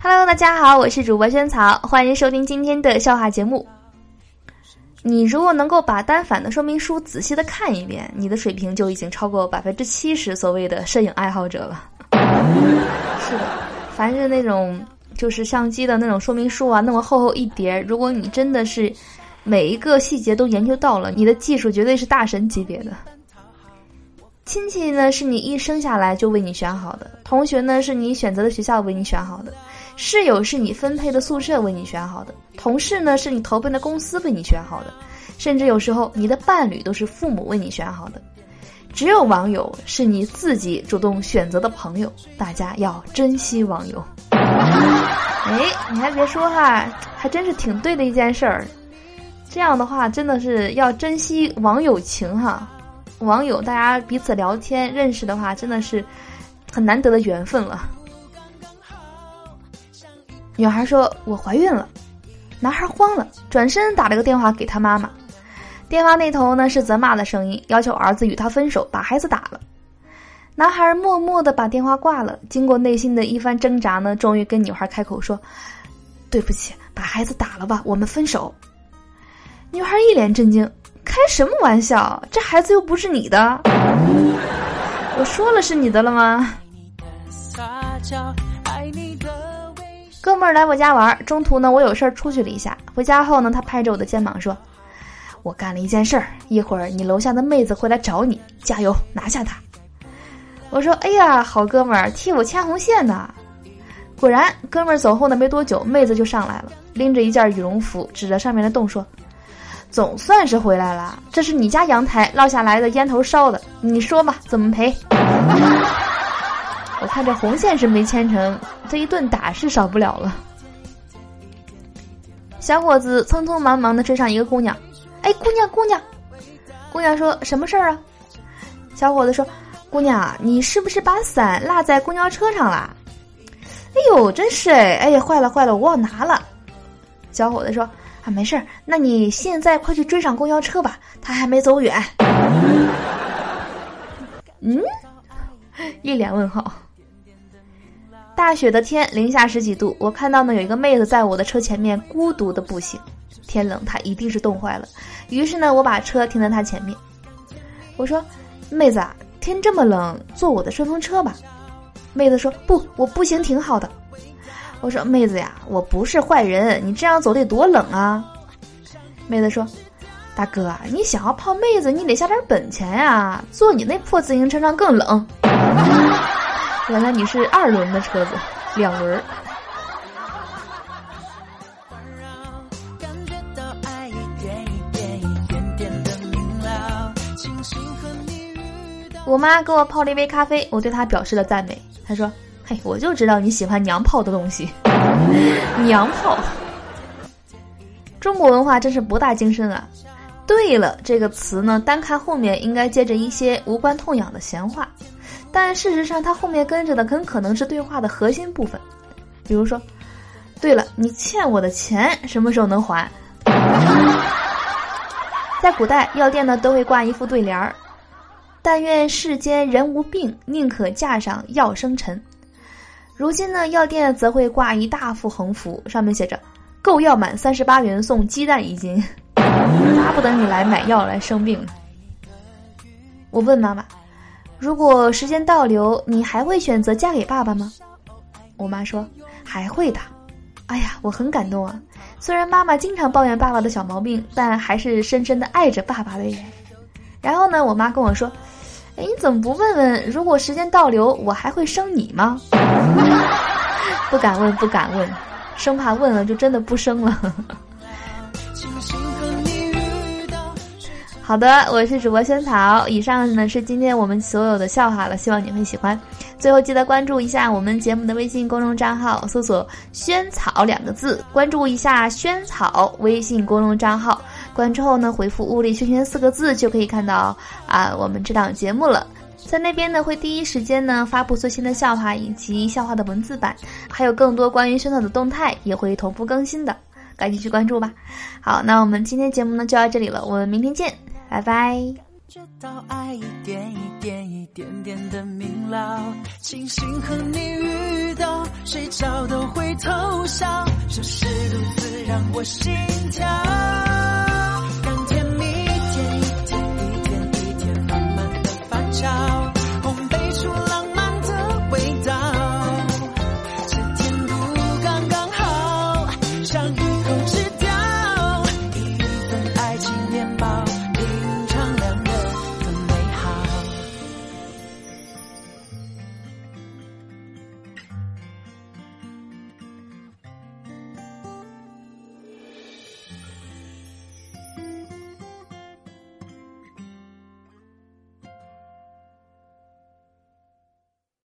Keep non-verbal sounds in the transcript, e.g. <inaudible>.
Hello，大家好，我是主播萱草，欢迎收听今天的笑话节目。你如果能够把单反的说明书仔细的看一遍，你的水平就已经超过百分之七十所谓的摄影爱好者了。是的，凡是那种就是相机的那种说明书啊，那么厚厚一叠，如果你真的是每一个细节都研究到了，你的技术绝对是大神级别的。亲戚呢，是你一生下来就为你选好的；同学呢，是你选择的学校为你选好的；室友是你分配的宿舍为你选好的；同事呢，是你投奔的公司为你选好的；甚至有时候，你的伴侣都是父母为你选好的。只有网友是你自己主动选择的朋友，大家要珍惜网友。<laughs> 哎，你还别说哈，还真是挺对的一件事儿。这样的话，真的是要珍惜网友情哈。网友大家彼此聊天认识的话，真的是很难得的缘分了。女孩说：“我怀孕了。”男孩慌了，转身打了个电话给他妈妈。电话那头呢是责骂的声音，要求儿子与他分手，把孩子打了。男孩默默的把电话挂了。经过内心的一番挣扎呢，终于跟女孩开口说：“对不起，把孩子打了吧，我们分手。”女孩一脸震惊：“开什么玩笑？这孩子又不是你的！我说了是你的了吗？”哥们儿来我家玩，中途呢我有事儿出去了一下。回家后呢，他拍着我的肩膀说：“我干了一件事儿，一会儿你楼下的妹子会来找你，加油拿下她。”我说：“哎呀，好哥们儿，替我牵红线呢。”果然，哥们儿走后呢没多久，妹子就上来了，拎着一件羽绒服，指着上面的洞说：“总算是回来了，这是你家阳台落下来的烟头烧的，你说吧，怎么赔？” <laughs> 我看这红线是没牵成，这一顿打是少不了了。小伙子匆匆忙忙的追上一个姑娘，哎，姑娘，姑娘，姑娘说什么事儿啊？小伙子说：“姑娘，你是不是把伞落在公交车上了？”哎呦，真是哎，哎呀，坏了坏了，我忘拿了。小伙子说：“啊，没事儿，那你现在快去追上公交车吧，他还没走远。”嗯，一脸问号。大雪的天，零下十几度，我看到呢有一个妹子在我的车前面孤独的步行。天冷，她一定是冻坏了。于是呢，我把车停在她前面。我说：“妹子啊，天这么冷，坐我的顺风车吧。”妹子说：“不，我步行挺好的。”我说：“妹子呀，我不是坏人，你这样走得多冷啊。”妹子说：“大哥，你想要泡妹子，你得下点本钱呀，坐你那破自行车上更冷。<laughs> ”原来你是二轮的车子，两轮。我妈给我泡了一杯咖啡，我对她表示了赞美。她说：“嘿，我就知道你喜欢娘炮的东西，<laughs> 娘炮。”中国文化真是博大精深啊！对了，这个词呢，单看后面应该接着一些无关痛痒的闲话。但事实上，它后面跟着的很可能是对话的核心部分，比如说，对了，你欠我的钱什么时候能还？<laughs> 在古代，药店呢都会挂一副对联儿：“但愿世间人无病，宁可架上药生尘。”如今呢，药店则会挂一大幅横幅，上面写着：“购药满三十八元送鸡蛋一斤。” <laughs> 巴不得你来买药来生病。我问妈妈。如果时间倒流，你还会选择嫁给爸爸吗？我妈说还会的。哎呀，我很感动啊！虽然妈妈经常抱怨爸爸的小毛病，但还是深深的爱着爸爸的人。然后呢，我妈跟我说：“哎，你怎么不问问，如果时间倒流，我还会生你吗？” <laughs> 不敢问，不敢问，生怕问了就真的不生了。<laughs> 好的，我是主播萱草。以上呢是今天我们所有的笑话了，希望你会喜欢。最后记得关注一下我们节目的微信公众账号，搜索“萱草”两个字，关注一下“萱草”微信公众账号。关注后呢，回复“物理轩轩”四个字就可以看到啊我们这档节目了。在那边呢会第一时间呢发布最新的笑话以及笑话的文字版，还有更多关于萱草的动态也会同步更新的，赶紧去关注吧。好，那我们今天节目呢就到这里了，我们明天见。拜拜。觉到爱一点一点一点点的明了，庆幸和你遇到，睡着都会偷笑，就是如此让我心跳。